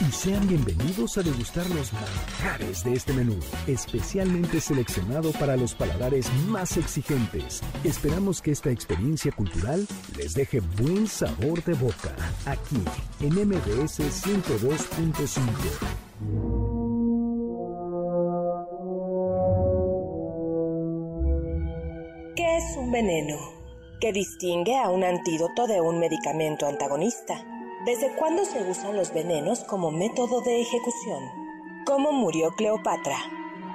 Y sean bienvenidos a degustar los manjares de este menú, especialmente seleccionado para los paladares más exigentes. Esperamos que esta experiencia cultural les deje buen sabor de boca, aquí en MBS 102.5. ¿Qué es un veneno? ¿Qué distingue a un antídoto de un medicamento antagonista? ¿Desde cuándo se usan los venenos como método de ejecución? ¿Cómo murió Cleopatra?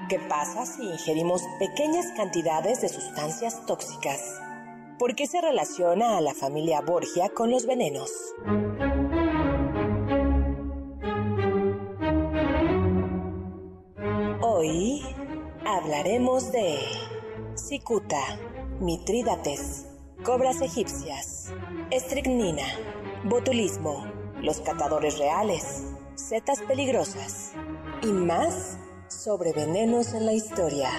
¿Qué pasa si ingerimos pequeñas cantidades de sustancias tóxicas? ¿Por qué se relaciona a la familia Borgia con los venenos? Hoy hablaremos de cicuta, mitrídates, cobras egipcias, estricnina, botulismo, los catadores reales, setas peligrosas. Y más sobre venenos en la historia.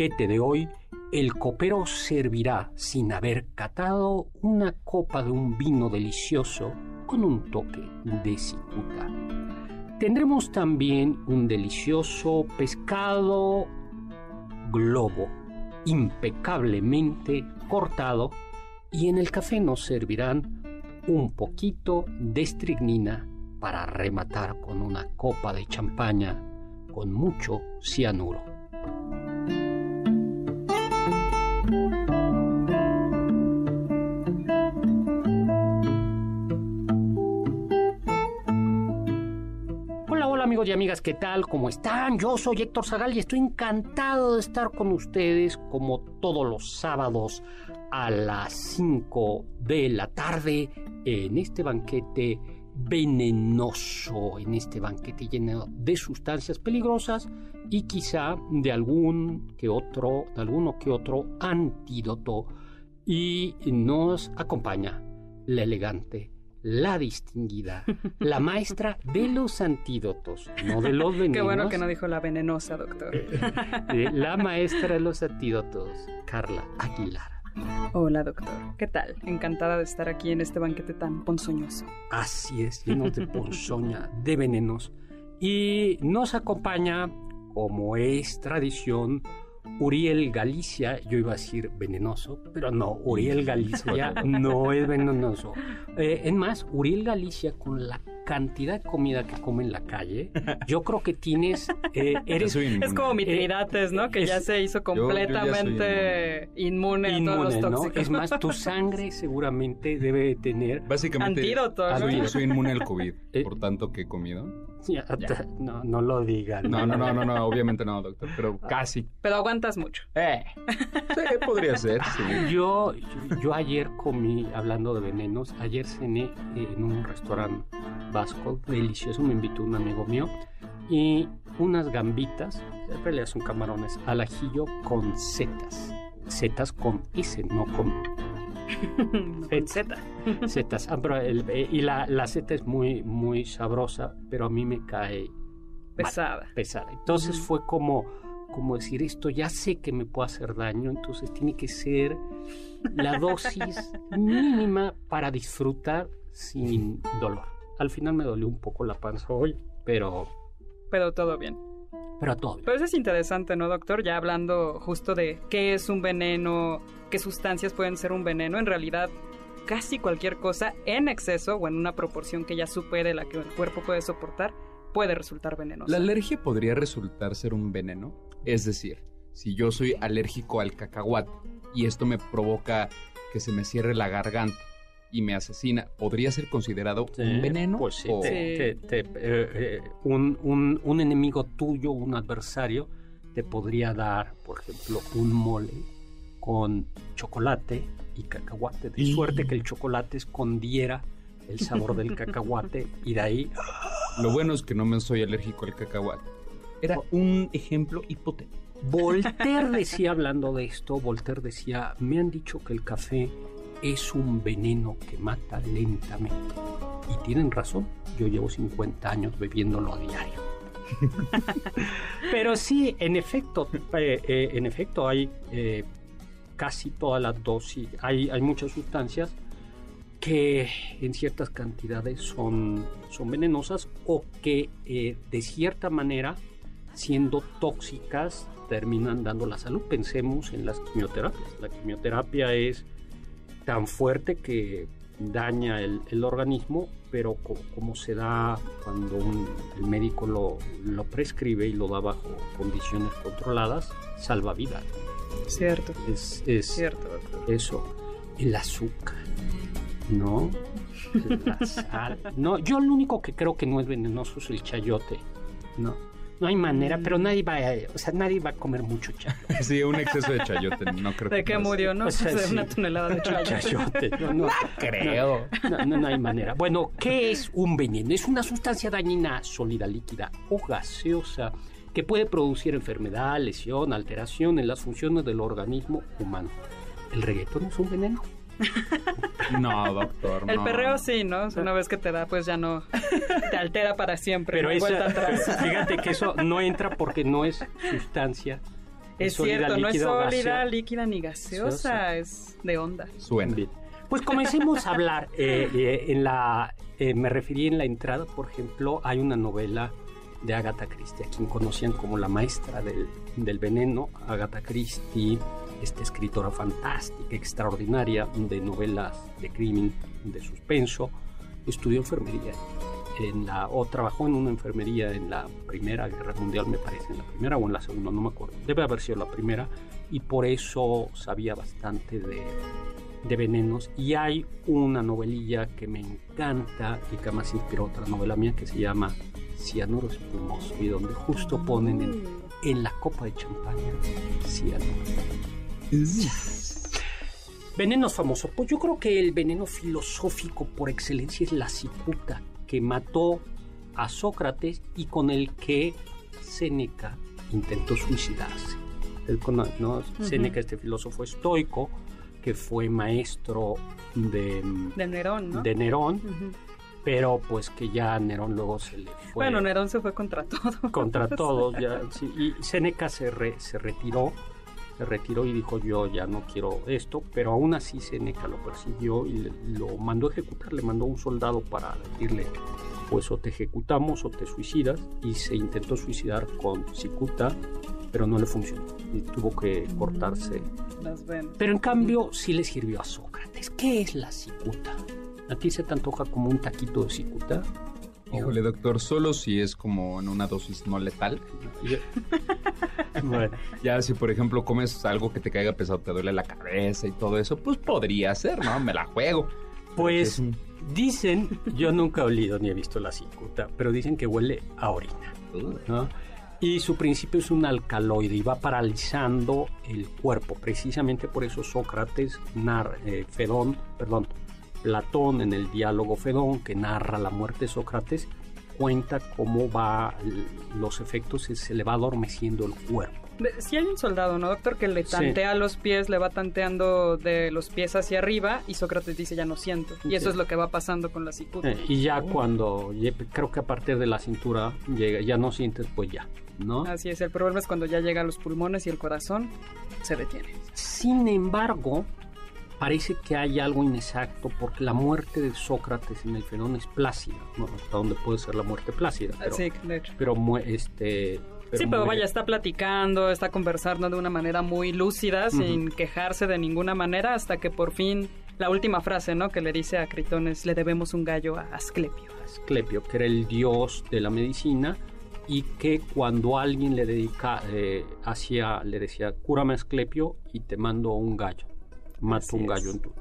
Banquete de hoy, el copero servirá, sin haber catado, una copa de un vino delicioso con un toque de cicuta. Tendremos también un delicioso pescado globo, impecablemente cortado, y en el café nos servirán un poquito de estricnina para rematar con una copa de champaña con mucho cianuro. Hola, amigos y amigas, ¿qué tal? ¿Cómo están? Yo soy Héctor Zagal y estoy encantado de estar con ustedes como todos los sábados a las 5 de la tarde en este banquete venenoso, en este banquete lleno de sustancias peligrosas y quizá de algún que otro, de alguno que otro antídoto. Y nos acompaña la elegante, la distinguida, la maestra de los antídotos, no de los venenos. Qué bueno que no dijo la venenosa, doctor. Eh, la maestra de los antídotos, Carla Aguilar. Hola, doctor. ¿Qué tal? Encantada de estar aquí en este banquete tan ponzoñoso. Así es, lleno de ponzoña, de venenos. Y nos acompaña, como es tradición, Uriel Galicia, yo iba a decir venenoso, pero no, Uriel Galicia no es venenoso. Eh, es más, Uriel Galicia con la cantidad de comida que come en la calle, yo creo que tienes, eh, eres... Es como Mitridates, ¿no? Que es- ya se hizo yo completamente inmune, a todos los inmune, ¿no? Es más, tu sangre seguramente debe tener... Básicamente, Antídoto, ¿no? soy, soy inmune al COVID, Eh. por tanto que he comido. Ya, No, no lo digan. No, no, no, no, no, obviamente no, doctor, pero casi. Pero aguantas mucho. Eh. Sí, podría ser, sí. Yo, yo, yo ayer comí, hablando de venenos, ayer cené en un restaurante vasco delicioso, me invitó un amigo mío, y unas gambitas, en realidad son camarones, al ajillo con setas. Setas con S, no Con Z. Ah, pero el- eh, y la, la seta es muy, muy sabrosa, pero a mí me cae Pesada. pesada. Entonces fue como, como decir, esto ya sé que me puede hacer daño, entonces tiene que ser la dosis mínima para disfrutar sin dolor. Al final me dolió un poco la panza hoy, pero, Pero todo bien. Pero todo bien. Pero eso es interesante, ¿no, doctor? Ya hablando justo de qué es un veneno, qué sustancias pueden ser un veneno, en realidad casi cualquier cosa en exceso o en una proporción que ya supere la que el cuerpo puede soportar puede resultar venenosa. ¿La alergia podría resultar ser un veneno? Es decir, si yo soy alérgico al cacahuate y esto me provoca que se me cierre la garganta y me asesina, ¿podría ser considerado un veneno? Pues sí, O- te- te- te- eh, eh, un, un- un enemigo tuyo, un adversario, te podría dar, por ejemplo, un mole con chocolate y cacahuate. De Y- suerte que el chocolate escondiera el sabor del cacahuate y de ahí Lo bueno es que no me soy alérgico al cacahuate. Era un ejemplo hipotético. Voltaire decía, hablando de esto, Voltaire decía, me han dicho que el café es un veneno que mata lentamente. Y tienen razón, yo llevo 50 años bebiéndolo a diario. Pero sí, en efecto, eh, eh, en efecto hay eh, casi todas las dosis, hay, hay muchas sustancias que en ciertas cantidades son, son venenosas o que de cierta manera, siendo tóxicas, terminan dando la salud. Pensemos en las quimioterapias. La quimioterapia es tan fuerte que daña el, el organismo, pero co- como se da cuando un- el médico lo, lo prescribe y lo da bajo condiciones controladas, salva vidas. Cierto, Es, es cierto, doctor. eso, el azúcar, ¿no? La sal. No, yo lo único que creo que no es venenoso es el chayote, ¿no? No hay manera, pero nadie va a, o sea, nadie va a comer mucho chayote. Sí, un exceso de chayote, no creo ¿De que qué murió, no? O sea, de sí. una tonelada de chayote. chayote. No, no, Creo. no, no, no hay manera. Bueno, ¿qué es un veneno? Es una sustancia dañina sólida, líquida o gaseosa que puede producir enfermedad, lesión, alteración en las funciones del organismo humano. ¿El reggaetón es un veneno? No, doctor, El no. perreo sí, ¿no? O sea, Una vez que te da, pues ya no te altera para siempre. Pero no esa- atrás. fíjate que eso no entra porque no es sustancia. Es sólida, cierto, no es sólida, gaseosa. líquida ni gaseosa, Gaseosa. es de onda. Suena. Bien. Pues comencemos a hablar. eh, eh, en la, eh, me referí en la entrada, por ejemplo, hay una novela de Agatha Christie, a quien conocían como la maestra del, del veneno. Agatha Christie, esta escritora fantástica, extraordinaria de novelas de crimen, de suspenso, estudió enfermería. En la, o trabajó en una enfermería en la Primera Guerra Mundial, me parece, en la primera o en la segunda, no me acuerdo. Debe haber sido la primera, y por eso sabía bastante de, de venenos. Y hay una novelilla que me encanta y que además inspiró otra novela mía que se llama Cianuro Espumoso, y donde justo ponen en, en la copa de champaña cianuro. Venenos famosos. Pues yo creo que el veneno filosófico por excelencia es la cicuta, que mató a Sócrates y con el que Séneca intentó suicidarse. ¿no? Séneca, este filósofo estoico, que fue maestro de, De Nerón, ¿no? de Nerón, pero pues que ya Nerón luego se le fue Bueno, Nerón se fue contra todo. contra todos. Ya, sí, y Séneca se, re- se retiró, se retiró y dijo yo ya no quiero esto, pero aún así Séneca lo persiguió y le- lo mandó a ejecutar, le mandó un soldado para decirle pues o te ejecutamos o te suicidas y se intentó suicidar con cicuta, pero no le funcionó y tuvo que cortarse. Las venas. Pero en cambio sí le sirvió a Sócrates. ¿Qué es la cicuta? ¿A ti se te antoja como un taquito de cicuta? Híjole, doctor, solo si es como en una dosis no letal. Bueno. Ya si, por ejemplo, comes algo que te caiga pesado, te duele la cabeza y todo eso, pues podría ser, ¿no? Me la juego. Pues un- dicen, yo nunca he olido ni he visto la cicuta, pero dicen que huele a orina. ¿no? Y su principio es un alcaloide y va paralizando el cuerpo. Precisamente por eso Sócrates, nar- eh, Fedón, perdón, Platón en el diálogo Fedón, que narra la muerte de Sócrates, cuenta cómo va los efectos, se- le va adormeciendo el cuerpo. Si hay un soldado, ¿no, doctor? Que le Sí. tantea los pies, le va tanteando de los pies hacia arriba y Sócrates dice ya no siento. Y eso es lo que va pasando con la cicuta. Eh, y ya cuando, creo que a partir de la cintura llega, ya no sientes, pues ya, ¿no? Así es, el problema es cuando ya llega a los pulmones y el corazón se detiene. Sin embargo, parece que hay algo inexacto porque la muerte de Sócrates en el Fenón es plácida, ¿no? hasta donde puede ser la muerte plácida. Pero, sí, de hecho. pero este, sí, pero vaya, está platicando, está conversando de una manera muy lúcida, sin quejarse de ninguna manera, hasta que por fin la última frase, ¿no? Que le dice a Critones, le debemos un gallo a Asclepio. Asclepio, que era el dios de la medicina y que cuando alguien le dedica, eh, hacía, le decía, cúrame Asclepio y te mando un gallo, Así un gallo en tu...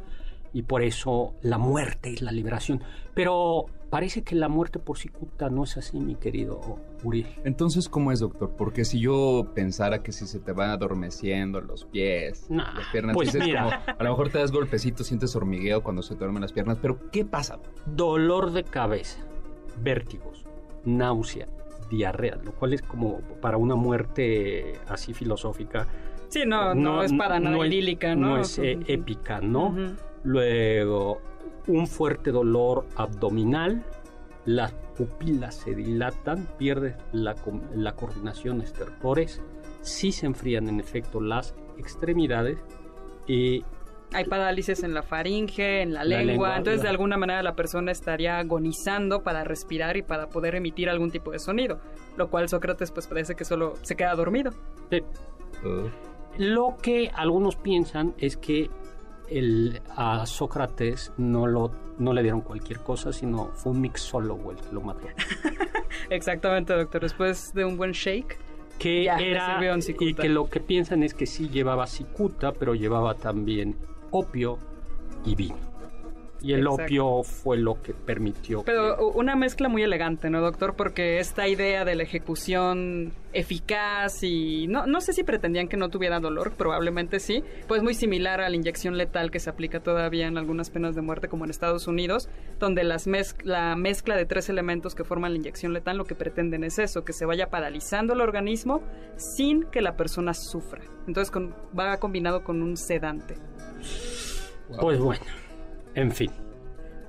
Y por eso la muerte es la liberación. Pero parece que la muerte por cicuta no es así, mi querido Uriel. Entonces, ¿cómo es, doctor? Porque si yo pensara que si se te van adormeciendo los pies, Nah, las piernas, pues dices mira. como, a lo mejor te das golpecitos, sientes hormigueo cuando se te duermen las piernas, pero ¿qué pasa? Dolor de cabeza, vértigos, náusea, diarrea, lo cual es como para una muerte así filosófica. Sí, no, no, es para nada no es- idílica, ¿no? No es eh, Ujú. épica, ¿no? Ujú. Luego, un fuerte dolor abdominal, las pupilas se dilatan, pierdes la, la coordinación estertores, sí se enfrían en efecto las extremidades y Hay parálisis en la faringe, en la, La lengua, lengua, entonces de alguna manera la persona estaría agonizando para respirar y para poder emitir algún tipo de sonido, lo cual Sócrates pues parece que solo se queda dormido. eh, Uh, Lo que algunos piensan es que el, a Sócrates no, lo, no le dieron cualquier cosa, sino fue un mixólogo el que lo mató. Exactamente, doctor, después de un buen shake. Que Ya, era, y que lo que piensan es que sí llevaba cicuta, pero llevaba también opio y vino. Y el Exacto. opio fue lo que permitió Pero que... una mezcla muy elegante, ¿no, doctor? Porque esta idea de la ejecución eficaz y no, no sé si pretendían que no tuviera dolor, probablemente sí, pues muy similar a la inyección letal que se aplica todavía en algunas penas de muerte como en Estados Unidos, donde las mez- la mezcla de tres elementos que forman la inyección letal lo que pretenden es eso, que se vaya paralizando el organismo sin que la persona sufra. Entonces con- va combinado con un sedante. Pues bueno, en fin.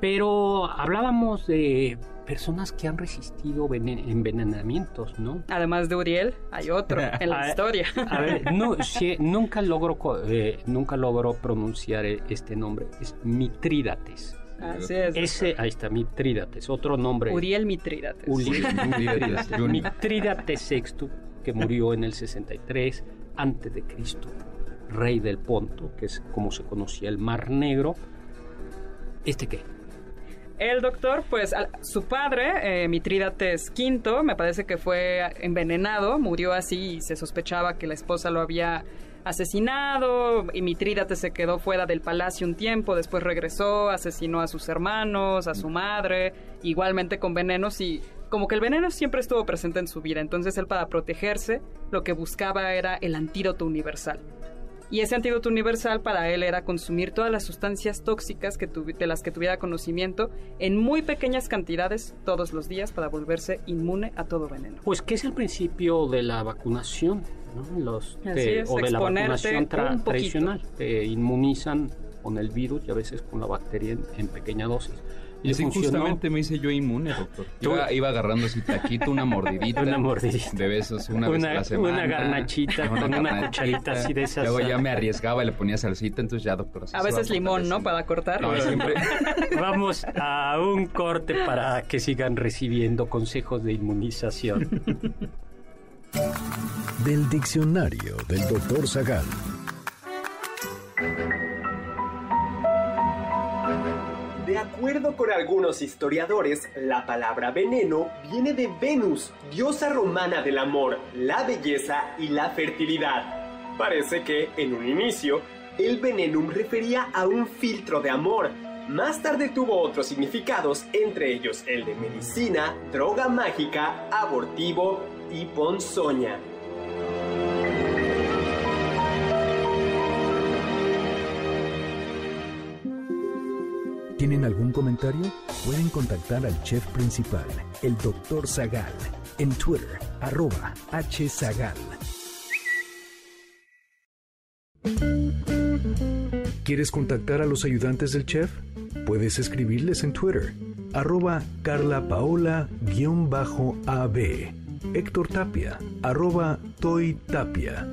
Pero hablábamos de personas que han resistido vene- envenenamientos, ¿no? Además de Uriel, hay otro en la historia. A ver, no, nunca logro eh, nunca logro pronunciar eh, este nombre. Es Mitrídates. Así es. Ese, ahí está, Mitrídates. Otro nombre. Uriel Mitrídates. Jr. Mitrídates VI, que murió en el 63 antes de Cristo, rey del Ponto, que es como se conocía el Mar Negro. ¿Este qué? El doctor, pues su padre, eh, Mitrídates V, me parece que fue envenenado, murió así y se sospechaba que la esposa lo había asesinado y Mitrídates se quedó fuera del palacio un tiempo, después regresó, asesinó a sus hermanos, a su madre, igualmente con venenos y como que el veneno siempre estuvo presente en su vida, entonces él para protegerse lo que buscaba era el antídoto universal. Y ese antídoto universal para él era consumir todas las sustancias tóxicas que de las que tuviera conocimiento en muy pequeñas cantidades todos los días para volverse inmune a todo veneno. Pues que es el principio de la vacunación, ¿no? Los, Así te- es, o de la vacunación tra- tradicional. Te inmunizan con el virus y a veces con la bacteria en, en pequeña dosis. Y así funcionó justamente me hice yo inmune, doctor. Tú- Iba, iba agarrando así taquito, una mordidita. Una mordidita. De besos una, vez a una, la semana. una garnachita con una cucharita así de esas. Luego ya me arriesgaba y le ponía salsita, entonces ya, doctor. A veces limón, ¿no? Para cortar. No, siempre. Vamos a un corte para que sigan recibiendo consejos de inmunización. Del diccionario del doctor Zagal. Acuerdo con algunos historiadores, la palabra veneno viene de Venus, diosa romana del amor, la belleza y la fertilidad. Parece que, en un inicio, el venenum refería a un filtro de amor. Más tarde tuvo otros significados, entre ellos el de medicina, droga mágica, abortivo y ponzoña. ¿Tienen algún comentario? Pueden contactar al chef principal, el doctor Zagal, en Twitter, arroba hzagal. ¿Quieres contactar a los ayudantes del chef? Puedes escribirles en Twitter, arroba carlapaola-ab, Héctor Tapia, arroba Toy Tapia,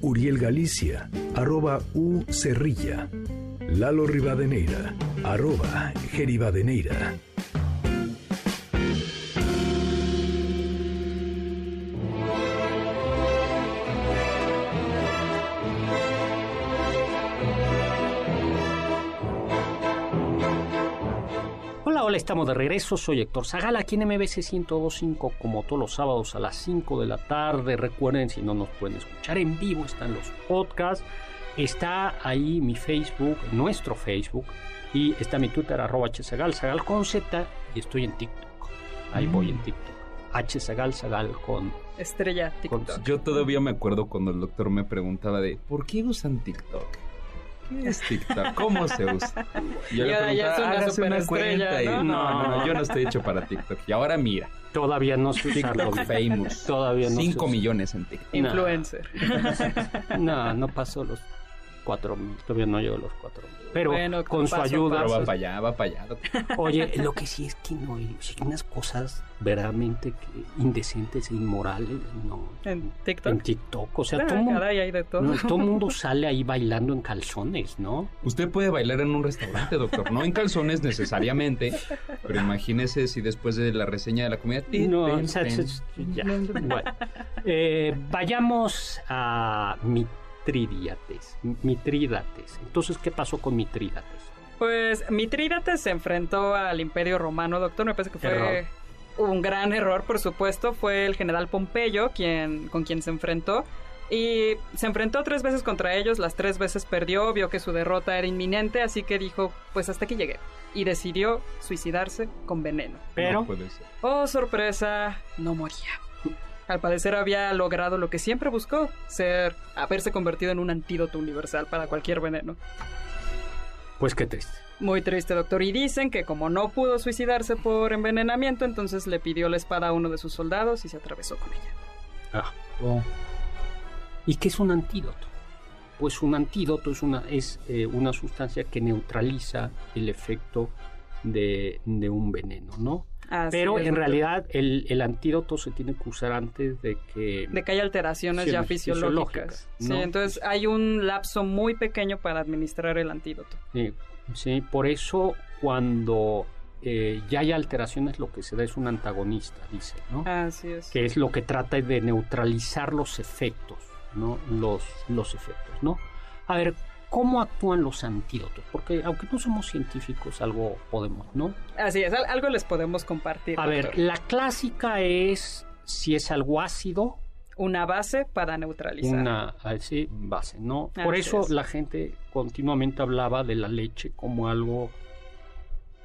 Uriel Galicia, arroba U Cerrilla, Lalo Rivadeneira, arroba Geribadeneira. Hola, hola, estamos de regreso. Soy Héctor Zagal aquí en MBC 1025, como todos los sábados a las 5 de la tarde. Recuerden, si no nos pueden escuchar en vivo, están los podcasts. Está ahí mi Facebook, nuestro Facebook, y está mi Twitter, arroba hzagal, zagal con Z, y estoy en TikTok. Ahí voy en TikTok. hzagal, zagal con... Estrella con- TikTok. Yo todavía me acuerdo cuando el doctor me preguntaba de ¿por qué usan TikTok? ¿Qué es TikTok? ¿Cómo se usa? Y yo Y le ahora ya es preguntaba, una "Hágase una cuenta. Y, ¿no? no, no, no, yo no estoy hecho para TikTok. Y ahora mira, Todavía no sé usarlo TikTok famous. Todavía no sé 5 usar- millones en TikTok. Influencer. No, no pasó los 4 mil. Todavía no llegó a los 4 mil. Pero Bueno, con su paso ayuda. Pero va paso. para allá, va para allá. Oye, lo que sí es que no hay unas cosas verdaderamente que- indecentes e inmorales no, En TikTok. en TikTok. O sea, Ah, todo el mundo, sale ahí bailando en calzones, ¿no? Usted puede bailar en un restaurante, doctor. No en calzones necesariamente. Pero imagínese si después de la reseña de la comida. tin, No, tin, o sea, tin. es- ya. Bueno, eh, vayamos a Mitrídates. Mitrídates. Entonces, ¿qué pasó con Mitrídates? Pues Mitrídates se enfrentó al Imperio Romano, doctor. Me parece que fue Error. un gran error, por supuesto. Fue el general Pompeyo quien, con quien se enfrentó. Y se enfrentó tres veces contra ellos, las tres veces perdió, vio que su derrota era inminente, así que dijo, pues hasta aquí llegué. Y decidió suicidarse con veneno. Pero No puede ser. Oh, sorpresa, no moría. Al parecer había logrado lo que siempre buscó, ser haberse convertido en un antídoto universal para cualquier veneno. Pues qué triste. Muy triste, doctor. Y dicen que como no pudo suicidarse por envenenamiento, entonces le pidió la espada a uno de sus soldados y se atravesó con ella. Ah. ¿Y qué es un antídoto? Pues un antídoto es una, es, eh, una sustancia que neutraliza el efecto de, de un veneno, ¿no? Así Pero en realidad el, el antídoto se tiene que usar antes de que... De que hay alteraciones ya fisiológicas. Sí, entonces hay un lapso muy pequeño para administrar el antídoto. Sí, sí, por eso cuando eh, ya hay alteraciones lo que se da es un antagonista, dice, ¿no? Así es. que es lo que trata de neutralizar los efectos, ¿no? Los, los efectos, ¿no? A ver, ¿cómo actúan los antídotos? Porque aunque no somos científicos, algo podemos, ¿no? Así es, al- algo les podemos compartir. A ver, doctor. la clásica es si es algo ácido, Una base para neutralizar. una así, base, ¿no? Por Así eso es. la gente continuamente hablaba de la leche como algo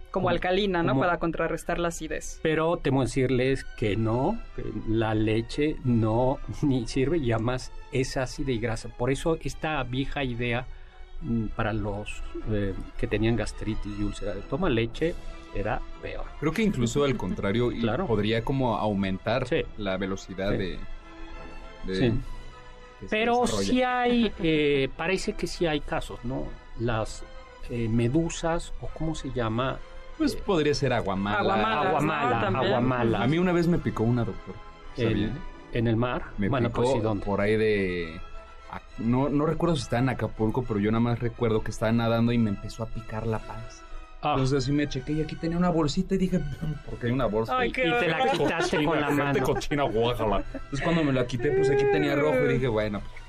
Como como- alcalina, ¿no? como- Para contrarrestar la acidez. Pero temo decirles que no, que la leche no ni sirve y además es ácida y grasa. Por eso esta vieja idea para los eh, que tenían gastritis y úlcera de toma leche era peor. Creo que incluso al contrario, Claro. podría como aumentar Sí. la velocidad Sí. de, de- Sí. Pero sí hay, eh, parece que sí hay casos, ¿no? Las eh, medusas o cómo se llama Pues podría ser aguamala. Aguamala. aguamala, ¿no? También. A mí una vez me picó una, doctor. ¿Sabía? el- en el mar. Me bueno, picó pues sí, ¿dónde? por ahí de... No, no recuerdo si estaba en Acapulco, pero yo nada más recuerdo que estaba nadando y me empezó a picar la panza. Ah, Entonces así me chequé y aquí tenía una bolsita y dije, ¿por qué hay una bolsa? Ay, ahí?" qué y te la quitaste con la Gente mano. cochina. Entonces cuando me la quité, pues aquí tenía rojo y dije, bueno, Pues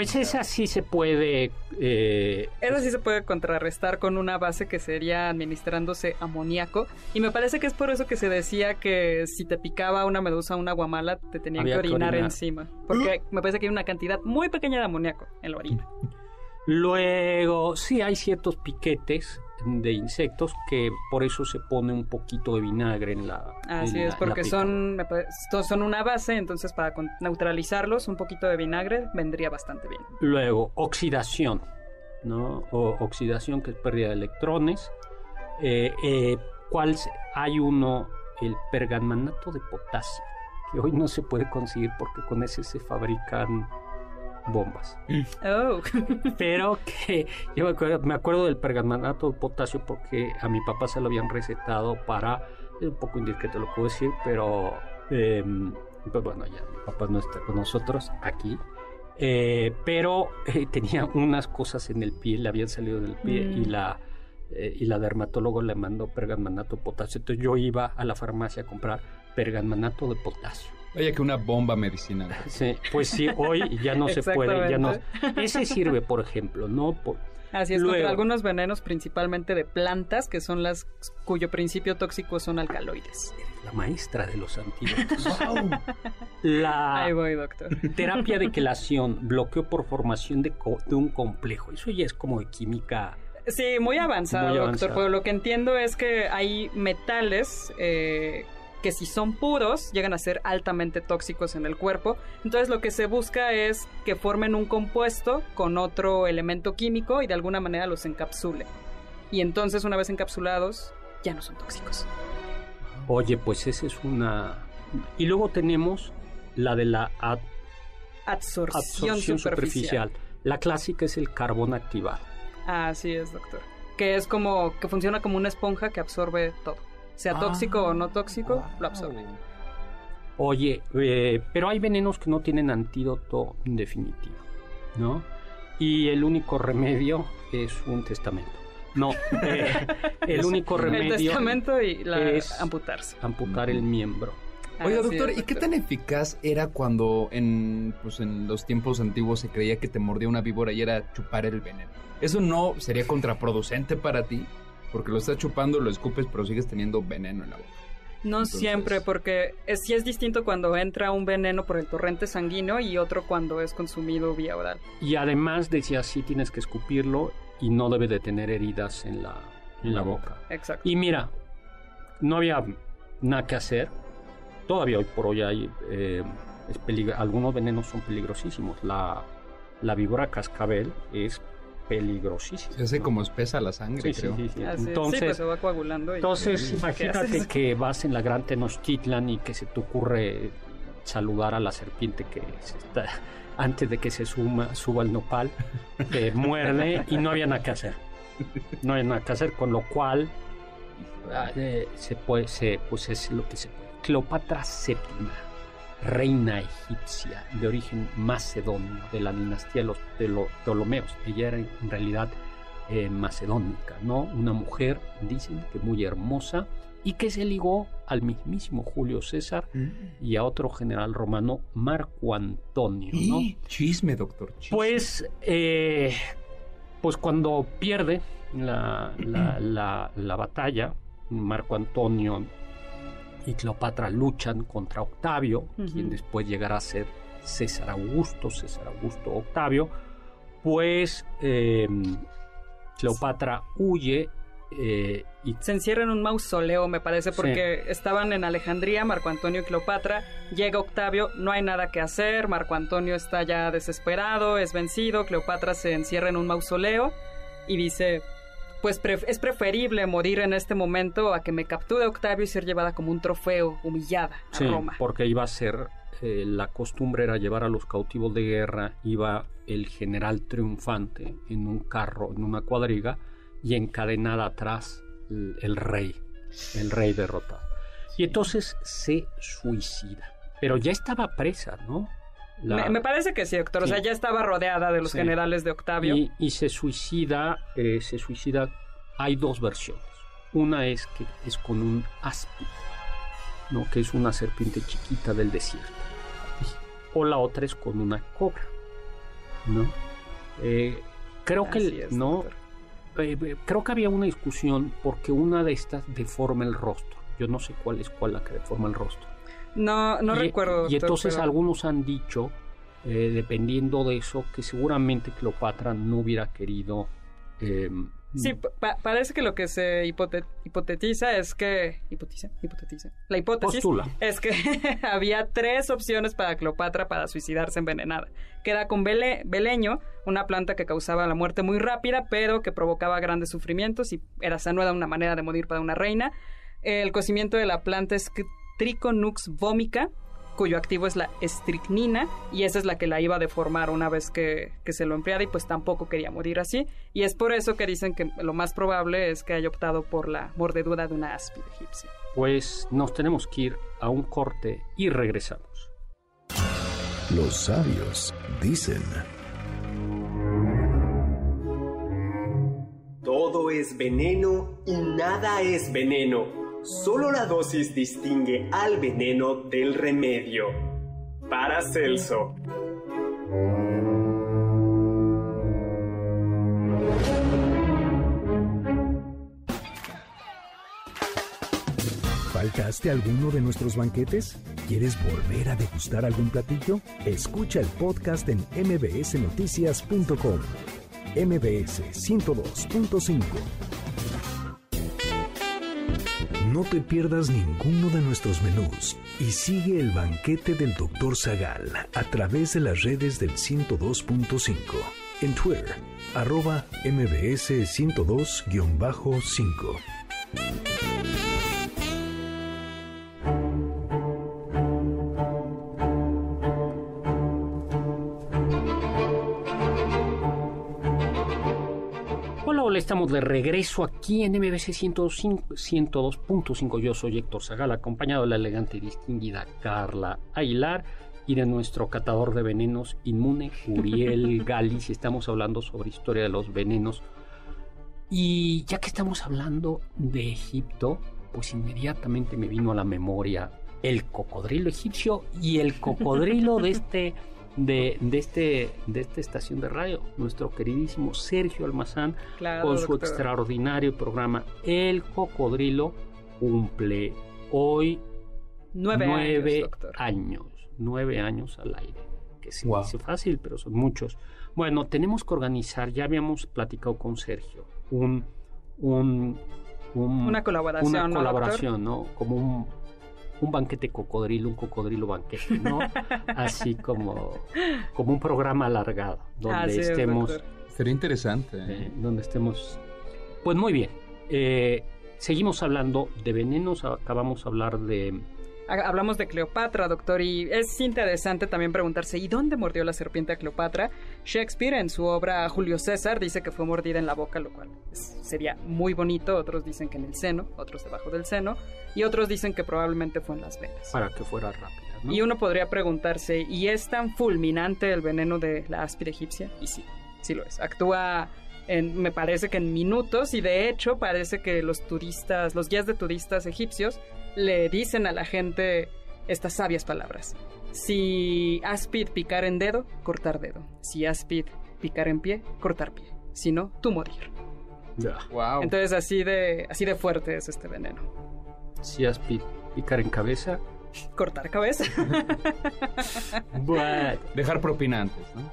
esa sí se puede eh, Eso sí se puede contrarrestar con una base que sería administrándose amoníaco. Y me parece que es por eso que se decía que si te picaba una medusa o una guamala, te tenían que orinar, orinar. encima. Porque me parece que hay una cantidad muy pequeña de amoníaco en la orina. Luego, sí hay ciertos piquetes de insectos que por eso se pone un poquito de vinagre en la. Así en es, la- porque son, estos son una base, entonces para neutralizarlos, un poquito de vinagre vendría bastante bien. Luego, oxidación, ¿no? O oxidación que es pérdida de electrones. Eh, eh, ¿Cuál hay uno, el pergamanato de potasio, que hoy no se puede conseguir porque con ese se fabrican bombas. Oh, Pero que yo me acuerdo, me acuerdo del pergamanato de potasio porque a mi papá se lo habían recetado para, es un poco indiscreto lo puedo decir, pero eh, pues bueno, ya mi papá no está con nosotros aquí. Eh, pero eh, tenía unas cosas en el pie, le habían salido del pie Mm. y la eh, y la dermatólogo le mandó pergamanato de potasio. Entonces yo iba a la farmacia a comprar pergamanato de potasio. Vaya que una bomba medicinal. Sí, pues sí, hoy ya no se puede, ya no. Ese sirve, por ejemplo, ¿no? Por- Así es, Luego- contra algunos venenos, principalmente de plantas, que son las cuyo principio tóxico son alcaloides. la maestra de los antídotos. La Ahí voy, doctor. terapia de quelación, bloqueo por formación de, co- de un complejo. Eso ya es como de química. Sí, muy avanzado, Muy doctor. avanzado. Pero lo que entiendo es que hay metales eh, que si son puros llegan a ser altamente tóxicos en el cuerpo. Entonces lo que se busca es que formen un compuesto con otro elemento químico y de alguna manera los encapsule. Y entonces una vez encapsulados ya no son tóxicos. Oye, pues esa es una. Y luego tenemos la de la Absorción, absorción superficial. superficial. La clásica es el carbón activado. Así es, doctor. Que es como que funciona como una esponja que absorbe todo. Sea tóxico o no tóxico, lo absorbe. Oye, eh, pero hay venenos que no tienen antídoto definitivo, ¿no? Y el único remedio es un testamento. No, eh, el único El remedio testamento y la es- amputarse. amputar el miembro. Oiga, Así doctor, es, ¿y qué tan eficaz era cuando en, pues, en los tiempos antiguos se creía que te mordía una víbora y era chupar el veneno? ¿Eso no sería contraproducente para ti? Porque lo estás chupando, lo escupes, pero sigues teniendo veneno en la boca. No Entonces- siempre, porque es, sí es distinto cuando entra un veneno por el torrente sanguíneo y otro cuando es consumido vía oral. Y además decía, sí tienes que escupirlo y no debe de tener heridas en la, en la boca. Exacto. Y mira, no había nada que hacer. Todavía hoy por hoy hay eh, algunos venenos son peligrosísimos. La, la víbora cascabel es peligrosísima. Se hace ¿no? como espesa la sangre, Sí, creo. sí, sí. Entonces, sí, pues se va coagulando. y- entonces ¿qué imagínate que vas en la Gran Tenochtitlan y que se te ocurre saludar a la serpiente que se está antes de que se suma, suba el nopal, te muerde y no había nada que hacer. No había nada que hacer, con lo cual eh, se puede, se, pues es lo que se puede. Cleopatra VII, reina egipcia de origen macedonio de la dinastía de los de los Ptolomeos. Ella era en realidad eh, macedónica, ¿no? Una mujer, dicen que muy hermosa y que se ligó al mismísimo Julio César y a otro general romano, Marco Antonio, ¿no? Y Chisme, doctor. chisme. Pues, eh, pues cuando pierde la, la- la- la batalla, Marco Antonio y Cleopatra luchan contra Octavio, quien después llegará a ser César Augusto, César Augusto Octavio, pues eh, Cleopatra huye eh, y Se encierra en un mausoleo, me parece, Sí. porque estaban en Alejandría, Marco Antonio y Cleopatra. Llega Octavio, no hay nada que hacer. Marco Antonio está ya desesperado, es vencido. Cleopatra se encierra en un mausoleo y dice: Pues pref- es preferible morir en este momento a que me capture Octavio y ser llevada como un trofeo, humillada a Sí, Roma. porque iba a ser, eh, la costumbre era llevar a los cautivos de guerra, iba el general triunfante en un carro, en una cuadriga, y encadenada atrás el, el rey, el rey derrotado. Y entonces se suicida, pero ya estaba presa, ¿no? La- Me, me parece que sí, doctor. O sea, ya estaba rodeada de los Sí. generales de Octavio. y, y se suicida, eh, se suicida, hay dos versiones. Una es que es con un áspid, ¿no? que es una serpiente chiquita del desierto. O la otra es con una cobra, ¿no? Eh, creo que, es, no, eh, creo que había una discusión porque una de estas deforma el rostro. Yo no sé cuál es cuál la que deforma el rostro. No, no y, recuerdo. Y entonces pero- algunos han dicho, eh, dependiendo de eso, que seguramente Cleopatra no hubiera querido. eh, Sí, pa- parece que lo que se hipote- hipotetiza es que... ¿Hipotetiza? Hipotetiza. La hipótesis Postula. es que había tres opciones para Cleopatra para suicidarse envenenada. Queda con bele- beleño, una planta que causaba la muerte muy rápida, pero que provocaba grandes sufrimientos y era no era una manera de morir para una reina. El cocimiento de la planta es Triconux vomica, cuyo activo es la estricnina, y esa es la que la iba a deformar una vez que, que se lo empleara, y pues tampoco quería morir así. Y es por eso que dicen que lo más probable es que haya optado por la mordedura de una áspide egipcia. Pues nos tenemos que ir a un corte y regresamos. Los sabios dicen. Todo es veneno y nada es veneno. Solo la dosis distingue al veneno del remedio. Paracelso. ¿Faltaste alguno de nuestros banquetes? ¿Quieres volver a degustar algún platillo? Escucha el podcast en mbsnoticias.com. MBS 102.5. No te pierdas ninguno de nuestros menús y sigue el banquete del Dr. Zagal a través de las redes del 102.5. En Twitter, arroba mbs 102-5. Estamos de regreso aquí en MBC 102.5. Yo soy Héctor Zagal, acompañado de la elegante y distinguida Carla Aguilar y de nuestro catador de venenos inmune, Uriel Galis. Estamos hablando sobre historia de los venenos. Y ya que estamos hablando de Egipto, pues inmediatamente me vino a la memoria el cocodrilo egipcio y el cocodrilo de este de, de, este, de esta estación de radio, nuestro queridísimo Sergio Almazán, Claro, con su doctor. extraordinario programa El Cocodrilo, cumple hoy Nueve, nueve años, nueve años al aire. Que se Wow. dice fácil, pero son muchos. Bueno, tenemos que organizar, ya habíamos platicado con Sergio, un, un, un- Una colaboración, una colaboración, ¿no? Como un, un banquete cocodrilo, un cocodrilo banquete, ¿no? Así como, como un programa alargado, donde estemos. Sería interesante. ¿eh? eh, donde estemos. Pues muy bien. eh, seguimos hablando de venenos, acabamos de hablar de Hablamos de Cleopatra, doctor, y es interesante también preguntarse, ¿y dónde mordió la serpiente a Cleopatra? Shakespeare en su obra Julio César dice que fue mordida en la boca, lo cual sería muy bonito, otros dicen que en el seno, otros debajo del seno, y otros dicen que probablemente fue en las venas. para que fuera rápida. ¿no? Y uno podría preguntarse, ¿y es tan fulminante el veneno de la áspide egipcia? Y sí, sí lo es. Actúa, en, me parece que en minutos, y de hecho parece que los turistas, los guías de turistas egipcios, le dicen a la gente estas sabias palabras. Si áspid picar en dedo, cortar dedo. Si áspid picar en pie, cortar pie. Si no, tú morir. Ya. Wow. Entonces así de, así de fuerte es este veneno. Si has pi- picar en cabeza. Cortar cabeza. Bueno. Dejar propina antes, ¿no?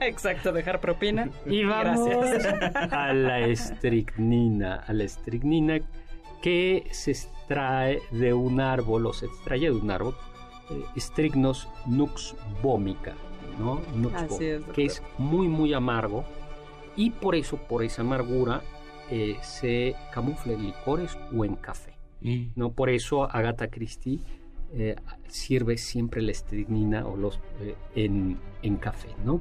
Exacto, dejar propina. Y vamos Gracias. a la estricnina, a la estricnina que se extrae de un árbol o se extrae de un árbol, eh, Strychnos nux vomica, ¿no? Nux Así vomica, es, que es muy muy amargo y por eso, por esa amargura, eh, se camufla en licores o en café. ¿no? Por eso Agatha Christie eh, sirve siempre la estricnina o los, eh, en, en café, ¿no?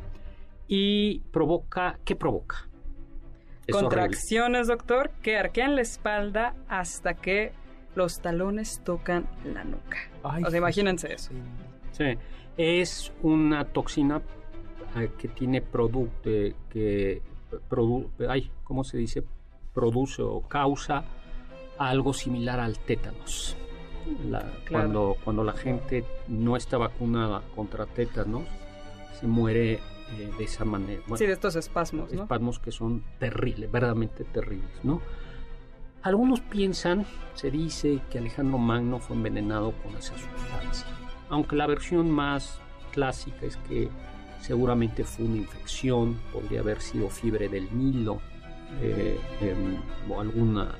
Y provoca, ¿qué provoca? Es horrible. Contracciones, doctor, que arquean la espalda hasta que los talones tocan la nuca. Ay, o sea, imagínense eso. Sí, es una toxina eh, que tiene producto que produ ay, ¿cómo se dice? Produce o causa algo similar al tétanos. La- Claro. cuando, cuando la gente no está vacunada contra tétanos, se muere eh, de esa manera. Bueno, Sí, de estos espasmos, ¿no? espasmos que son terribles, verdaderamente terribles, ¿no? Algunos piensan, se dice que Alejandro Magno fue envenenado con esa sustancia, aunque la versión más clásica es que seguramente fue una infección, podría haber sido fiebre del Nilo eh, em, o alguna...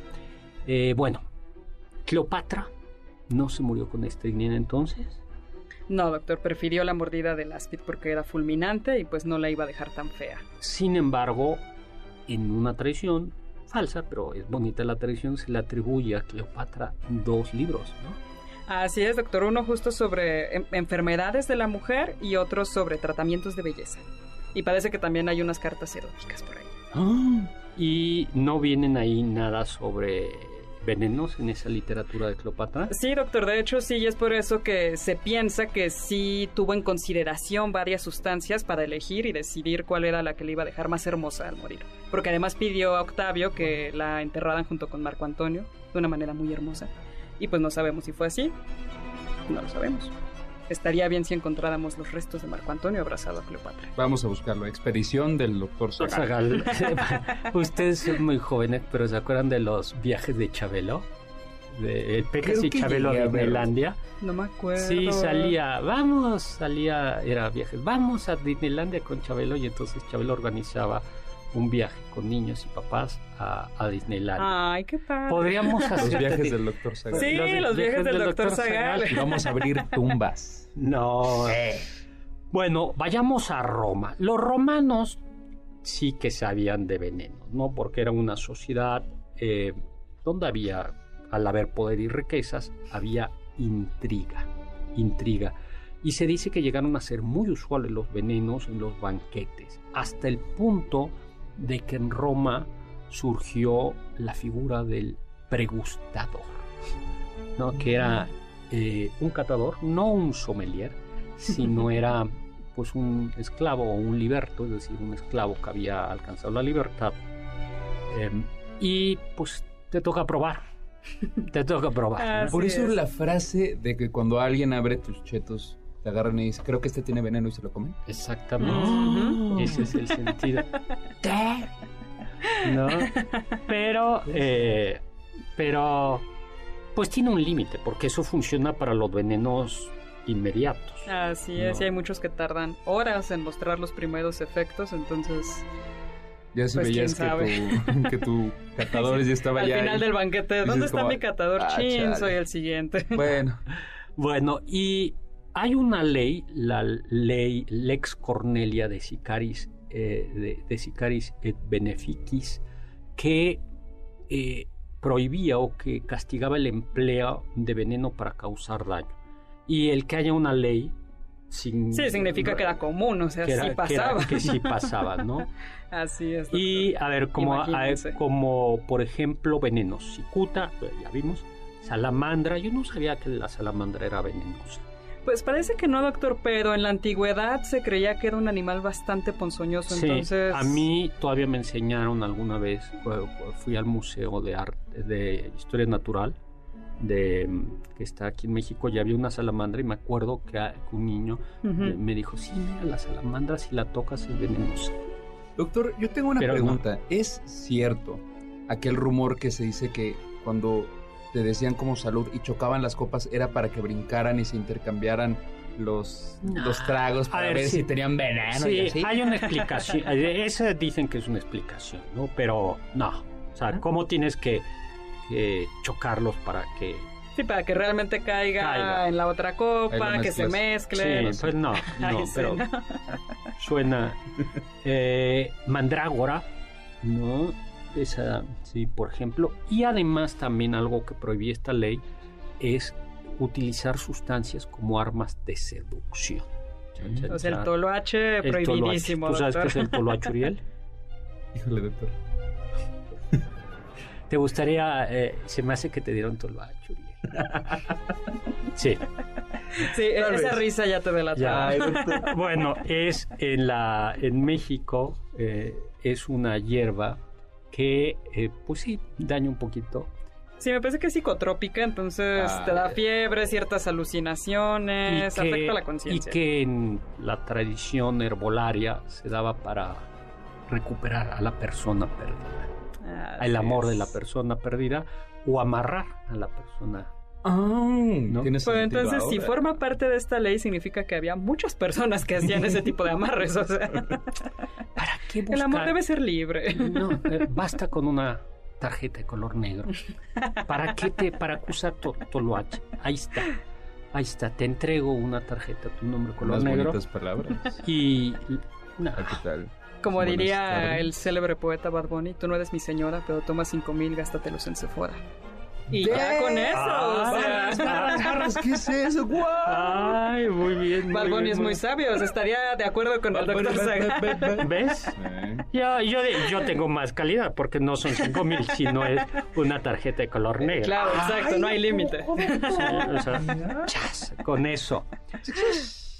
eh, bueno, Cleopatra no se murió con estregnina entonces. No, doctor, prefirió la mordida del áspid porque era fulminante y pues no la iba a dejar tan fea. Sin embargo, en una tradición falsa, pero es bonita la tradición, se le atribuye a Cleopatra dos libros, ¿no? Así es, doctor. Uno justo sobre enfermedades de la mujer y otro sobre tratamientos de belleza. Y parece que también hay unas cartas eróticas por ahí. Y no vienen ahí nada sobre venenos en esa literatura de Cleopatra? Sí, doctor, de hecho sí, y es por eso que se piensa que sí tuvo en consideración varias sustancias para elegir y decidir cuál era la que le iba a dejar más hermosa al morir. Porque además pidió a Octavio que la enterraran junto con Marco Antonio, de una manera muy hermosa. Y pues no sabemos si fue así, no lo sabemos. Estaría bien si encontráramos los restos de Marco Antonio abrazado a Cleopatra. Vamos a buscarlo. Expedición del doctor Zagal. Ustedes son muy jóvenes, pero ¿se acuerdan de los viajes de Chabelo? De el Pecas y Chabelo de. Disneylandia. No me acuerdo. Sí, salía, vamos, salía, era viajes, vamos a Disneylandia con Chabelo y entonces Chabelo organizaba un viaje con niños y papás a, a Disneylandia. Ay, qué padre. Podríamos hacer Los viajes del doctor Zagal. Sí, los viajes del doctor Zagal. Y vamos a abrir tumbas. No. Bueno, vayamos a Roma. Los romanos sí que sabían de veneno, ¿no? Porque era una sociedad eh, donde había, al haber poder y riquezas, había intriga, intriga. Y se dice que llegaron a ser muy usuales los venenos en los banquetes, hasta el punto de que en Roma surgió la figura del pregustador, ¿no? que era eh, un catador, no un sommelier, sino era pues un esclavo o un liberto, es decir, un esclavo que había alcanzado la libertad. Em, y pues te toca probar, te toca probar. Por eso es. la frase de que cuando alguien abre tus chetos, te agarran y dicen, creo que este tiene veneno y se lo comen. Exactamente. Ujú. Ese es el sentido. ¿No? Pero, eh, pero, pues tiene un límite, porque eso funciona para los venenos inmediatos. Así es, No. y hay muchos que tardan horas en mostrar los primeros efectos, entonces Ya si Pues, veías que tu, que tu catador ya estaba al ya final ahí. del banquete, ¿dónde está como, mi catador? "Ah, Chin, chale". soy el siguiente. Bueno, Bueno, y hay una ley, la ley Lex Cornelia de Sicaris, eh, de, de Sicaris et Beneficis, que eh, prohibía o que castigaba el empleo de veneno para causar daño. Y el que haya una ley sin... Sí, significa que era común, o sea, que era- sí que era- pasaba. que sí pasaba, ¿no? Así es. Y a ver, como, a- como por ejemplo venenos, cicuta, ya vimos, salamandra, yo no sabía que la salamandra era venenosa. Pues parece que no, doctor, pero en la antigüedad se creía que era un animal bastante ponzoñoso, Sí, entonces... a mí todavía me enseñaron alguna vez, fu- fu- fui al Museo de Arte, de Historia Natural, de, que está aquí en México, y había una salamandra y me acuerdo que, a- que un niño me, me dijo, sí, mira, la salamandra si la tocas es venenosa. doctor, yo tengo una Pero no. pregunta. ¿Es cierto aquel rumor que se dice que cuando te decían como salud y chocaban las copas era para que brincaran y se intercambiaran los, los tragos A para ver, ver, sí. si tenían veneno y Sí, así? hay una explicación. eh, Esa dicen que es una explicación, ¿no? Pero no. O sea, ¿Ah? ¿cómo tienes que, que chocarlos para que... Sí, para que realmente caiga, Caiga. en la otra copa, que se mezcle. Sí, pues no, no, Ay, sí, pero ¿no? suena eh, mandrágora, ¿no? Esa, sí, por ejemplo. Y además también algo que prohibía esta ley es utilizar sustancias como armas de seducción. Chan, O sea, el toloache El prohibidísimo, toloache. ¿Tú sabes qué es el toloache, Uriel? Híjole, doctor. ¿Te gustaría, eh, se me hace que te dieron toloache, Uriel? Sí. Sí, Tal esa vez. risa ya te delataba. Ya. bueno, es en la en México eh, es una hierba que eh, pues sí daña un poquito. Sí, me parece que es psicotrópica, entonces Ah, te da ya. fiebre, ciertas alucinaciones, afecta la y conciencia. que en la tradición herbolaria se daba para recuperar a la persona perdida, Así el amor de la persona perdida o amarrar a la persona. Ah, ¿No? Pues sentido entonces, si forma parte de esta ley, significa que había muchas personas que hacían ese tipo de amarres. O sea, ¿Para qué buscar? el amor debe ser libre. No, eh, basta con una tarjeta de color negro. ¿Para qué te, para qué usar to- toloache? Ahí está. Ahí está, te entrego una tarjeta, tu nombre color Unas negro. bonitas palabras. Y no, Ah, ¿Qué tal? Como Buenas diría tardes. el célebre poeta Bad Bunny, tú no eres mi señora, pero toma cinco mil, gástatelos en Sephora. Y ya con eso, o sea... Barras, barras, barras, ¿qué es eso? ¡Guau! Ay, muy bien. muy bien, es muy sabio, o sea, estaría de acuerdo con el doctor Zagal. ¿Ves? Eh, Yo, yo, yo tengo más calidad porque no son 5 mil, sino es una tarjeta de color negro. Claro, exacto, no hay límite. Sí, o sea, chas, con eso.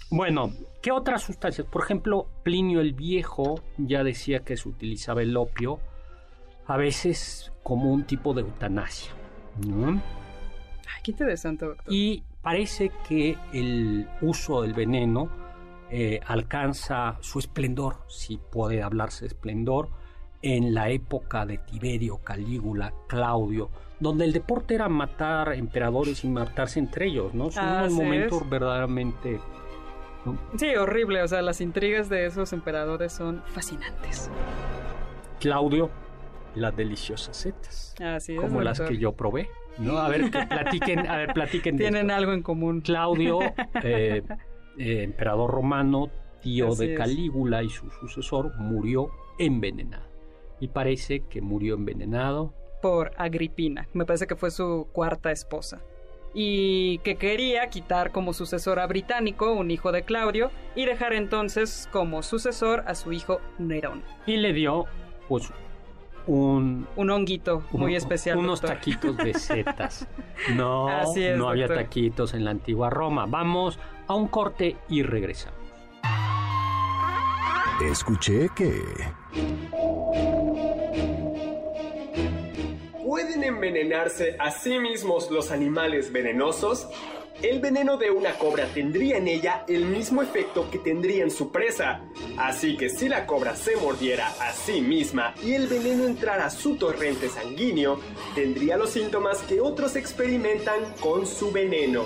Bueno, ¿qué otras sustancias? Por ejemplo, Plinio el Viejo ya decía que se utilizaba el opio a veces como un tipo de eutanasia. ¿No? Ay, qué interesante, doctor. Y parece que el uso del veneno eh, alcanza su esplendor, si puede hablarse de esplendor, en la época de Tiberio, Calígula, Claudio, donde el deporte era matar emperadores y matarse entre ellos, ¿no? Son unos momentos es. verdaderamente... ¿no? Sí, horrible, o sea, las intrigas de esos emperadores son fascinantes. Claudio, las deliciosas setas, Así es, como las que yo probé, ¿no? A ver, que platiquen, a ver, platiquen Tienen esto. algo en común. Claudio, eh, eh, emperador romano, tío Así de es. Calígula y su sucesor, murió envenenado. Y parece que murió envenenado. por Agripina. Me parece que fue su cuarta esposa. Y que quería quitar como sucesor a Británico, un hijo de Claudio, y dejar entonces como sucesor a su hijo Nerón. Y le dio, pues, un... Un honguito muy un- especial. Unos doctor. taquitos de setas. No, Así es, no había taquitos en la antigua Roma. Vamos a un corte y regresamos. Escuché que... ¿Pueden envenenarse a sí mismos los animales venenosos? El veneno de una cobra tendría en ella el mismo efecto que tendría en su presa. Así que si la cobra se mordiera a sí misma y el veneno entrara a su torrente sanguíneo, tendría los síntomas que otros experimentan con su veneno.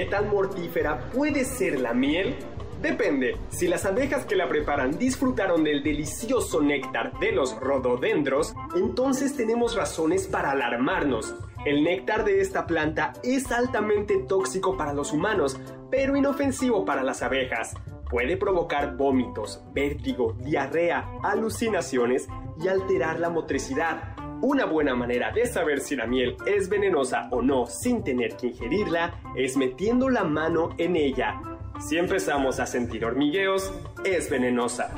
¿Qué tan mortífera puede ser la miel? Depende. Si las abejas que la preparan disfrutaron del delicioso néctar de los rododendros, entonces tenemos razones para alarmarnos. El néctar de esta planta es altamente tóxico para los humanos, pero inofensivo para las abejas. Puede provocar vómitos, vértigo, diarrea, alucinaciones y alterar la motricidad. Una buena manera de saber si la miel es venenosa o no sin tener que ingerirla es metiendo la mano en ella. Si empezamos a sentir hormigueos, es venenosa.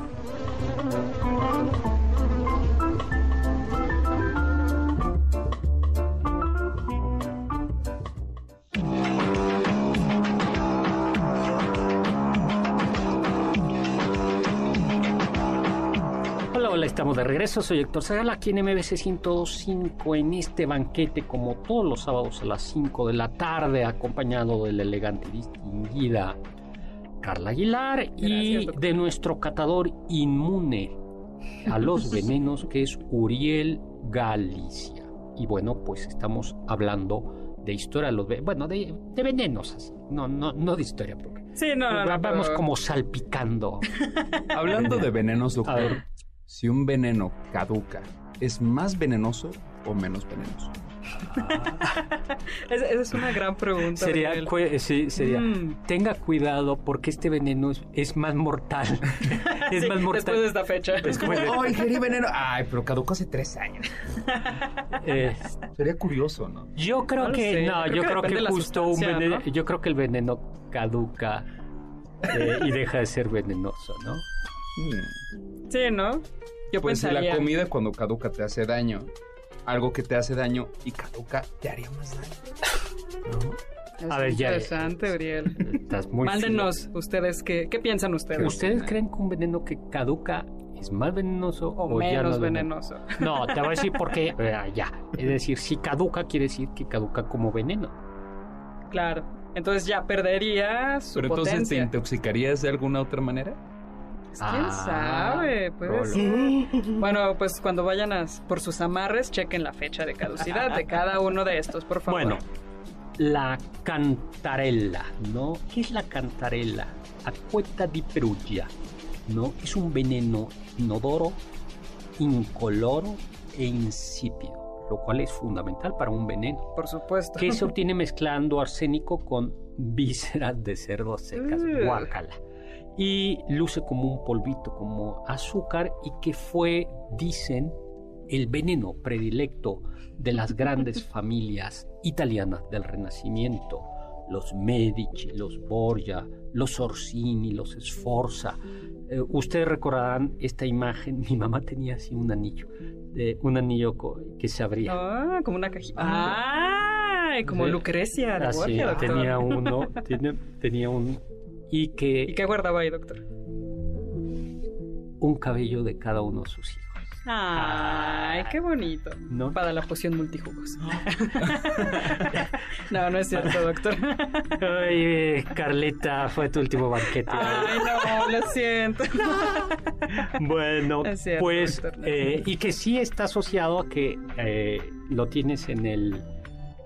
Hola, estamos de regreso. Soy Héctor Zagala aquí en MBC 105 en este banquete, como todos los sábados a las 5 de la tarde, acompañado de la elegante y distinguida Carla Aguilar y doctor. de nuestro catador inmune a los venenos, que es Uriel Galicia. Y bueno, pues estamos hablando de historia de los bueno, de, de venenos, así. No, no, no de historia, porque Sí, no, no, no, vamos pero- como salpicando. Hablando de venenos, A doctor, ver. Si un veneno caduca, ¿es más venenoso o menos venenoso? Es- Esa es una gran pregunta. Sería, cu- sí, sería Mm. tenga cuidado porque este veneno es, es más mortal. es Sí, más mortal. Después de esta fecha. Después de- ¡Oh, ingerí veneno! Ay, pero caducó hace tres años. eh, Sería curioso, ¿no? yo creo No que sé, no, creo yo que creo que justo un veneno, ¿no? yo creo que el veneno caduca eh, y deja de ser venenoso, ¿no? Sí, ¿no? Yo Pues si pensaría. la comida cuando caduca te hace daño, algo que te hace daño y caduca te haría más daño. Es A ver, ya- interesante, Uriel. Estás muy Mándenos ustedes qué, qué piensan ustedes. ¿Ustedes creen que un veneno que caduca es más venenoso O o, ya no menos es venenoso. No, te voy a decir por qué. eh, ya. Es decir, si caduca, quiere decir que caduca como veneno. Claro. Entonces ya perdería su Pero entonces te potencia. intoxicarías de alguna otra manera. Pues, ¿Quién Ah, sabe? Puede Rolo. ser. Bueno, pues cuando vayan a- por sus amarres, chequen la fecha de caducidad de cada uno de estos, por favor. Bueno, la cantarella, ¿no? ¿Qué es la cantarella? Acueta di Perugia, ¿no? Es un veneno inodoro, incoloro e insípido, lo cual es fundamental para un veneno. por supuesto. que se obtiene mezclando arsénico con vísceras de cerdo secas, guácala. Y luce como un polvito, como azúcar, y que fue, dicen, el veneno predilecto de las grandes familias italianas del Renacimiento. Los Medici, los Borgia, los Orsini, los Sforza. Eh, ustedes recordarán esta imagen. Mi mamá tenía así un anillo, de, un anillo que se abría. Ah, como una cajita. ¡Ay! Como. Lucrecia de Así, Borgia, doctor. tenía uno, tenía, tenía un y que ¿Y qué guardaba ahí, doctor? un cabello de cada uno de sus hijos. Ay, qué bonito. ¿No? Para la poción multijugos. no, no es cierto, doctor. Ay, Carlita, fue tu último banquete. Ay, no, lo siento. Bueno, cierto, pues, doctor. eh, y que sí está asociado a que eh, lo tienes en el,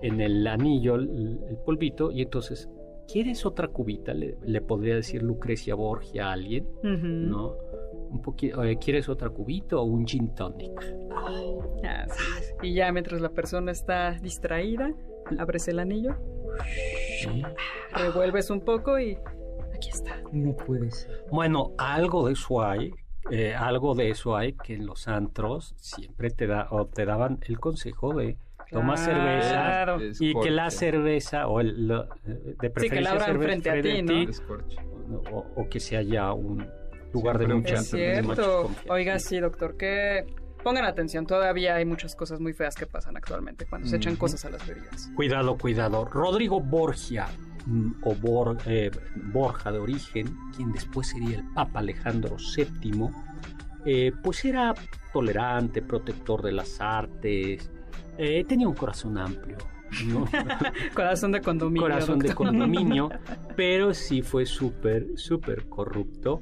en el anillo, el, el polvito, y entonces, ¿quieres otra cubita? Le, le podría decir Lucrecia Borgia a alguien. ¿no? Un poquito, ¿quieres otra cubita o un gin tonic? Es. Y ya mientras la persona está distraída, abres el anillo, revuelves un poco y aquí está. No puede ser. Bueno, algo de eso hay, eh, algo de eso hay que en los antros siempre te da o te daban el consejo de tomar cerveza Claro. y que la cerveza o el lo- de preferencia la abran frente a ti, o, o que se haya un lugar de Siempre mucha Es cierto. Oiga, sí, doctor, que pongan atención. Todavía hay muchas cosas muy feas que pasan actualmente cuando se echan cosas a las bebidas. Cuidado, cuidado. Rodrigo Borgia, mm, o Bor- eh, Borja de origen, quien después sería el Papa Alejandro VII, eh, pues era tolerante, protector de las artes, eh, tenía un corazón amplio, ¿no? Corazón de condominio. corazón de condominio, pero sí fue súper, súper corrupto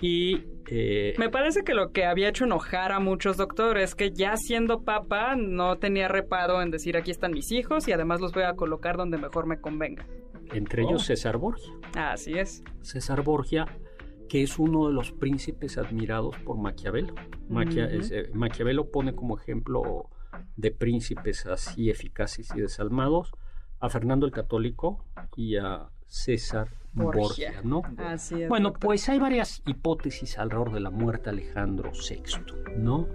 y... eh, Me parece que lo que había hecho enojar a muchos doctores es que ya siendo papa no tenía reparo en decir aquí están mis hijos y además los voy a colocar donde mejor me convenga. entre ellos César Borgia. Así es. César Borgia, que es uno de los príncipes admirados por Maquiavelo. Maquia- Ujú. es, eh, Maquiavelo pone como ejemplo de príncipes así eficaces y desalmados a Fernando el Católico y a César Borgia, Borgia. ¿no? Así es. Bueno, doctor. pues hay varias hipótesis alrededor de la muerte de Alejandro VI, ¿no?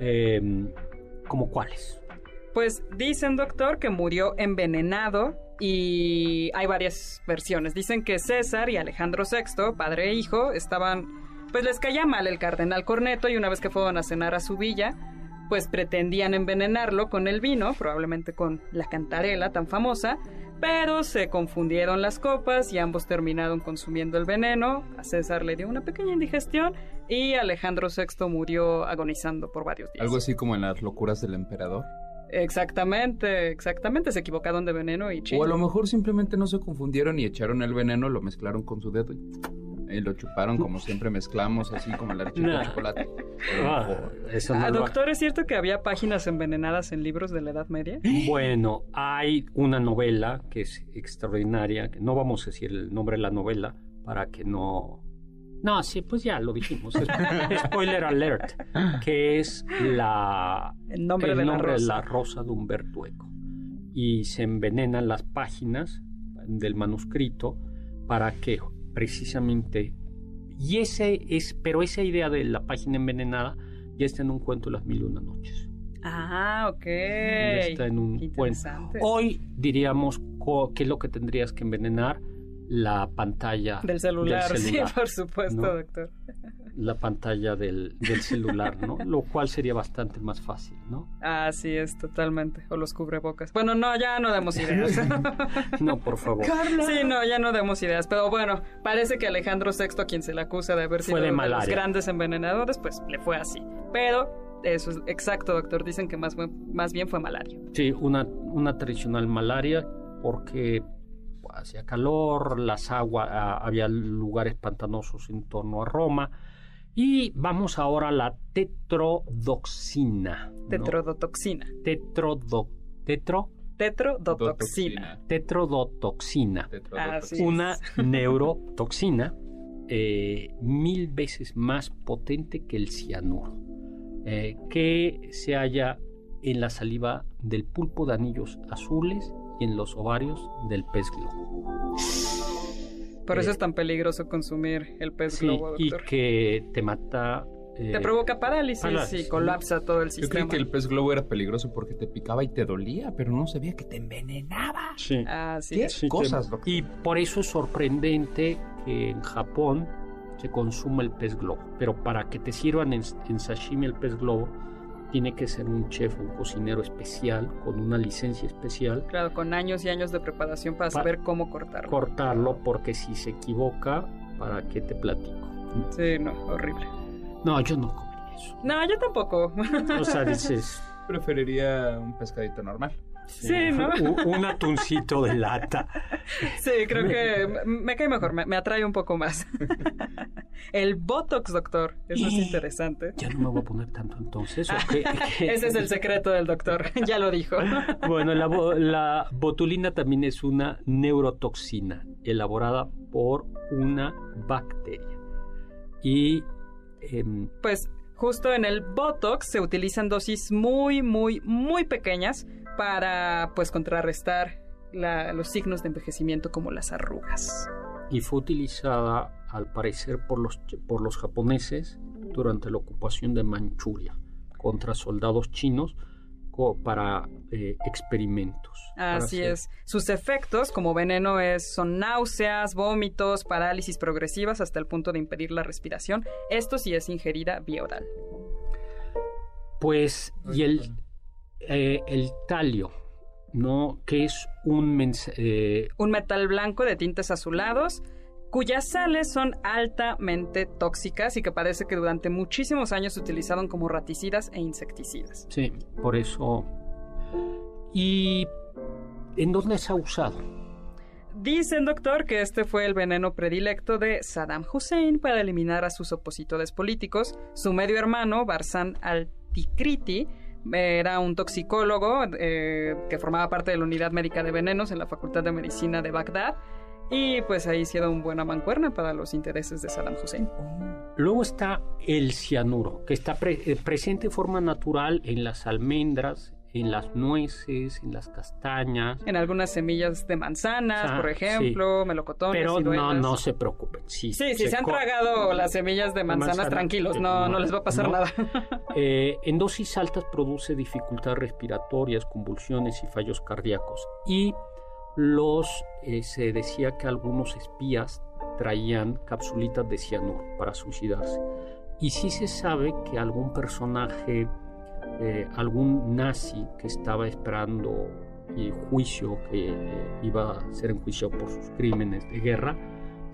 Eh, ¿Como cuáles? Pues dicen, doctor, que murió envenenado y hay varias versiones. Dicen que César y Alejandro VI, padre e hijo, estaban... Pues les caía mal el cardenal Corneto y una vez que fueron a cenar a su villa, pues pretendían envenenarlo con el vino, probablemente con la cantarela tan famosa, pero se confundieron las copas y ambos terminaron consumiendo el veneno. A César le dio una pequeña indigestión y Alejandro VI murió agonizando por varios días. Algo así como en las locuras del emperador. Exactamente, exactamente. Se equivocaron de veneno y O a lo mejor simplemente no se confundieron y echaron el veneno, lo mezclaron con su dedo y, y lo chuparon como siempre mezclamos, así como el archivo Nah. de chocolate. Ah, eso no Ah, doctor, ¿es cierto que había páginas envenenadas en libros de la Edad Media? Bueno, hay una novela que es extraordinaria, que no vamos a decir el nombre de la novela para que no... No, sí, pues ya lo dijimos. Spoiler alert, que es la, El nombre el de la nombre rosa. de la rosa de Humberto Eco. Y se envenenan las páginas del manuscrito para que precisamente... Y ese es, pero esa idea de la página envenenada ya está en un cuento de las mil y una noches. Ah, ok. Ya está en un cuento. Hoy diríamos qué es lo que tendrías que envenenar la pantalla Del celular, del celular, sí, por supuesto, ¿no? doctor. La pantalla del, del celular, ¿no? Lo cual sería bastante más fácil, ¿no? Así es, totalmente. O los cubrebocas. Bueno, no, ya no demos ideas. No, por favor. Sí, no, ya no demos ideas. Pero bueno, parece que Alejandro VI, a quien se le acusa de haber sido Fue de uno de los grandes envenenadores, pues le fue así. Pero, eso es exacto, doctor. Dicen que más, más bien fue malaria. Sí, una, una tradicional malaria porque hacía calor, las aguas, ah, había lugares pantanosos en torno a Roma Y vamos ahora a la tetrodoxina. ¿no? Tetrodotoxina. Tetrodo, tetro, Tetrodotoxina. tetrodotoxina. Es. Una neurotoxina eh, mil veces más potente que el cianuro, eh, que se halla en la saliva del pulpo de anillos azules y en los ovarios del pez globo. Por eso Eh, es tan peligroso consumir el pez Sí, globo, y doctor. que te mata. eh, Te provoca parálisis, parálisis, y colapsa todo el Yo sistema. creí que el pez globo era peligroso porque te picaba y te dolía, pero no sabía que te envenenaba. sí. Así ¿Qué? es. Sí, cosas, te- doctor. Y por eso es sorprendente que en Japón se consuma el pez globo. Pero para que te sirvan en, en sashimi el pez globo, tiene que ser un chef, un cocinero especial, con una licencia especial, Claro, con años y años de preparación para Pa- saber cómo cortarlo. cortarlo, porque si se equivoca, ¿para qué te platico? Sí, no, horrible. No, yo no comería eso. No, yo tampoco. O sea, dices... Preferiría un pescadito normal. Sí, ¿no? Un, un atuncito de lata. Sí, creo que me, cae mejor, me, me atrae un poco más. el Botox, doctor, eso es interesante. Ya no me voy a poner tanto entonces. Ese es el secreto del doctor, ya lo dijo. Bueno, la botulina también es una neurotoxina elaborada por una bacteria. Y em, Pues justo en el Botox se utilizan dosis muy, muy, muy pequeñas para pues contrarrestar la- los signos de envejecimiento como las arrugas. y fue utilizada al parecer por los, por los japoneses durante la ocupación de Manchuria contra soldados chinos para eh, experimentos. Así es. Sus efectos como veneno es, son náuseas, vómitos, parálisis progresivas hasta el punto de impedir la respiración. Esto sí es ingerida vía oral. Pues, y el, eh, el talio, ¿no? Que es un eh, Un metal blanco de tintes azulados cuyas sales son altamente tóxicas y que parece que durante muchísimos años se utilizaron como raticidas e insecticidas. Sí, por eso. ¿Y en dónde se ha usado? Dicen, doctor, que este fue el veneno predilecto de Saddam Hussein para eliminar a sus opositores políticos. Su medio hermano, Barzan al-Tikriti, era un toxicólogo eh, que formaba parte de la unidad médica de venenos en la Facultad de Medicina de Bagdad. Y pues ahí hicieron una buena mancuerna para los intereses de Saddam Hussein. Luego está el cianuro, que está eh, presente de forma natural en las almendras, en las nueces, en las castañas. En algunas semillas de manzanas, por ejemplo, melocotones, Pero no, ciruelas. no se preocupen. Sí, Sí, si se, han tragado las semillas de manzanas, manzana, tranquilos, eh, no, no, no les va a pasar no. nada. Eh, en dosis altas produce dificultades respiratorias, convulsiones y fallos cardíacos. Y los eh, se decía que algunos espías traían capsulitas de cianuro para suicidarse. Y sí se sabe que algún personaje, eh, algún nazi que estaba esperando eh, juicio, que eh, iba a ser enjuiciado por sus crímenes de guerra,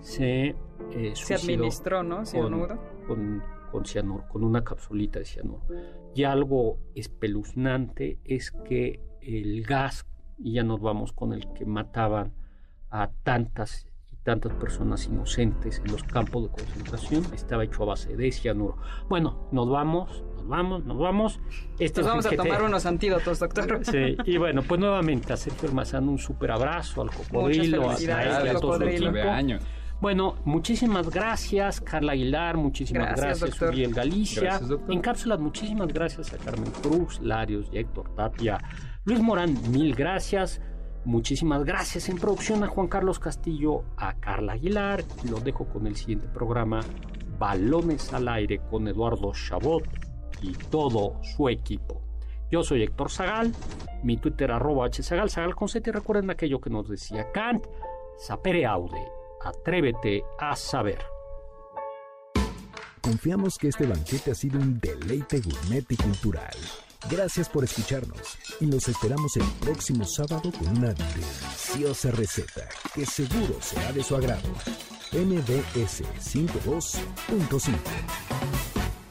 se, eh, Se administró, ¿no? Cianuro. con, con cianuro, con una capsulita de cianuro. Y algo espeluznante es que el gas, y ya nos vamos con el que mataban a tantas y tantas personas inocentes en los campos de concentración, estaba hecho a base de cianuro. Bueno, nos vamos, nos vamos, nos vamos. Este Nos vamos a banquete- tomar unos antídotos, doctor. Sí, y bueno, pues nuevamente a Sergio Almazán un super abrazo al cocodrilo, a Nael y a todo su cocodrilo. equipo. años. Bueno, muchísimas gracias, Carla Aguilar, muchísimas Gracias, gracias. Uriel Galicia. Gracias. En cápsulas, muchísimas gracias a Carmen Cruz, Larios y Héctor Tapia. Luis Morán, mil gracias. Muchísimas gracias en producción a Juan Carlos Castillo, a Carla Aguilar. Y los dejo con el siguiente programa, Balones al aire con Eduardo Chabot y todo su equipo. Yo soy Héctor Zagal, mi Twitter arroba hzagal, zagal y recuerden aquello que nos decía Kant, sapere aude, atrévete a saber. Confiamos que este banquete ha sido un deleite gourmet y cultural. Gracias por escucharnos y nos esperamos el próximo sábado con una deliciosa receta que seguro será de su agrado. MBS 52.5